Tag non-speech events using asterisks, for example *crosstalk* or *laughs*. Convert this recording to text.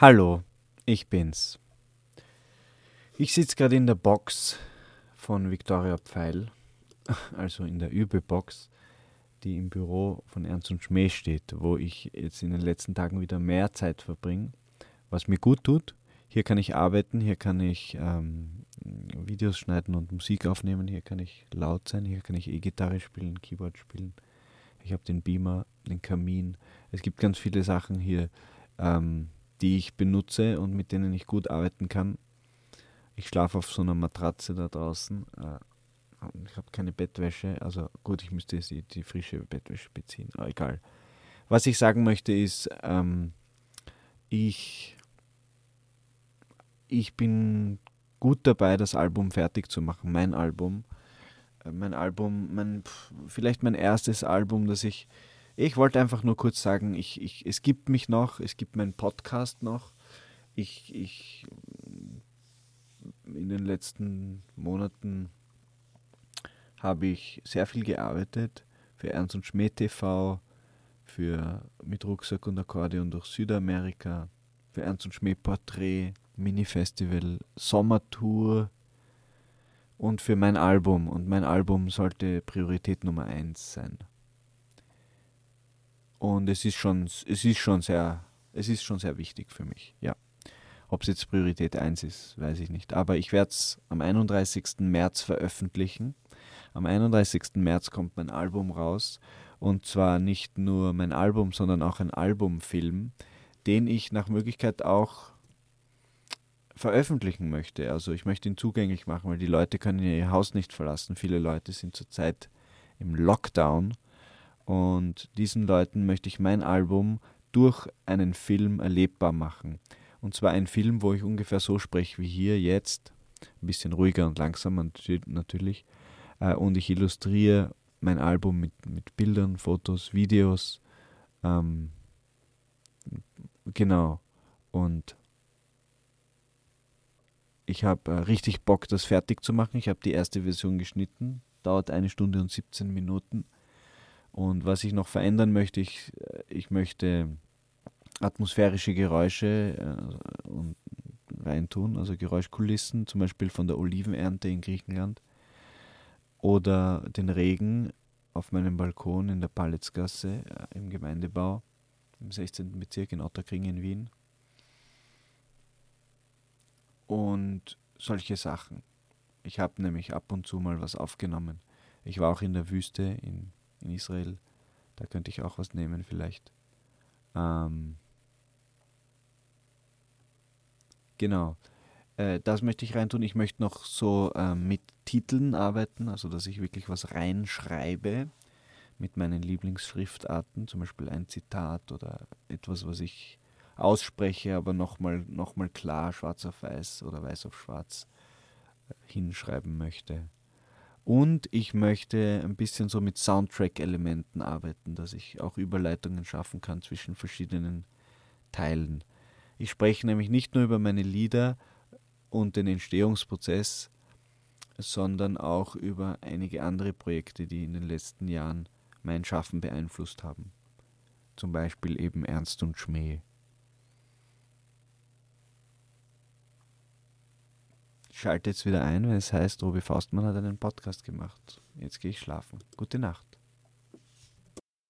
Hallo, ich bin's. Ich sitze gerade in der Box von Victoria Pfeil, *laughs* also in der Übelbox, die im Büro von Ernst und Schmäh steht, wo ich jetzt in den letzten Tagen wieder mehr Zeit verbringe, was mir gut tut. Hier kann ich arbeiten, hier kann ich ähm, Videos schneiden und Musik aufnehmen, hier kann ich laut sein, hier kann ich E-Gitarre spielen, Keyboard spielen. Ich habe den Beamer, den Kamin. Es gibt ganz viele Sachen hier, ähm, die ich benutze und mit denen ich gut arbeiten kann. Ich schlafe auf so einer Matratze da draußen. Äh, ich habe keine Bettwäsche. Also gut, ich müsste die, die frische Bettwäsche beziehen. Aber egal. Was ich sagen möchte ist, ähm, ich, ich bin gut dabei, das Album fertig zu machen. Mein Album. Äh, mein Album, mein, vielleicht mein erstes Album, das ich ich wollte einfach nur kurz sagen, ich, ich, es gibt mich noch, es gibt meinen Podcast noch. Ich, ich in den letzten Monaten habe ich sehr viel gearbeitet für Ernst und Schmäh TV, für Mit Rucksack und Akkordeon durch Südamerika, für Ernst und Schmäh Porträt, Mini-Festival, Sommertour und für mein Album. Und mein Album sollte Priorität Nummer eins sein. Und es ist schon, es ist schon sehr, es ist schon sehr wichtig für mich, ja. Ob es jetzt Priorität 1 ist, weiß ich nicht. Aber ich werde es am 31. März veröffentlichen. Am 31. März kommt mein Album raus. Und zwar nicht nur mein Album, sondern auch ein Albumfilm, den ich nach Möglichkeit auch veröffentlichen möchte. Also ich möchte ihn zugänglich machen, weil die Leute können ihr Haus nicht verlassen. Viele Leute sind zurzeit im Lockdown und diesen Leuten möchte ich mein Album durch einen Film erlebbar machen. Und zwar ein Film, wo ich ungefähr so spreche wie hier jetzt, ein bisschen ruhiger und langsamer natürlich. Äh, und ich illustriere mein Album mit, mit Bildern, Fotos, Videos. Ähm, genau. Und ich habe äh, richtig Bock, das fertig zu machen. Ich habe die erste Version geschnitten, dauert eine Stunde und 17 Minuten. Und was ich noch verändern möchte, ich, ich möchte atmosphärische Geräusche äh, und reintun, also Geräuschkulissen, zum Beispiel von der Olivenernte in Griechenland oder den Regen auf meinem Balkon in der Palitzgasse äh, im Gemeindebau im 16. Bezirk in Otterkring in Wien. Und solche Sachen. Ich habe nämlich ab und zu mal was aufgenommen. Ich war auch in der Wüste in in Israel. Da könnte ich auch was nehmen vielleicht. Ähm, genau. Äh, das möchte ich reintun. Ich möchte noch so äh, mit Titeln arbeiten, also dass ich wirklich was reinschreibe mit meinen Lieblingsschriftarten, zum Beispiel ein Zitat oder etwas, was ich ausspreche, aber nochmal noch mal klar schwarz auf weiß oder weiß auf schwarz äh, hinschreiben möchte. Und ich möchte ein bisschen so mit Soundtrack-Elementen arbeiten, dass ich auch Überleitungen schaffen kann zwischen verschiedenen Teilen. Ich spreche nämlich nicht nur über meine Lieder und den Entstehungsprozess, sondern auch über einige andere Projekte, die in den letzten Jahren mein Schaffen beeinflusst haben. Zum Beispiel eben Ernst und Schmäh. Schalte jetzt wieder ein, wenn es heißt, Robi Faustmann hat einen Podcast gemacht. Jetzt gehe ich schlafen. Gute Nacht.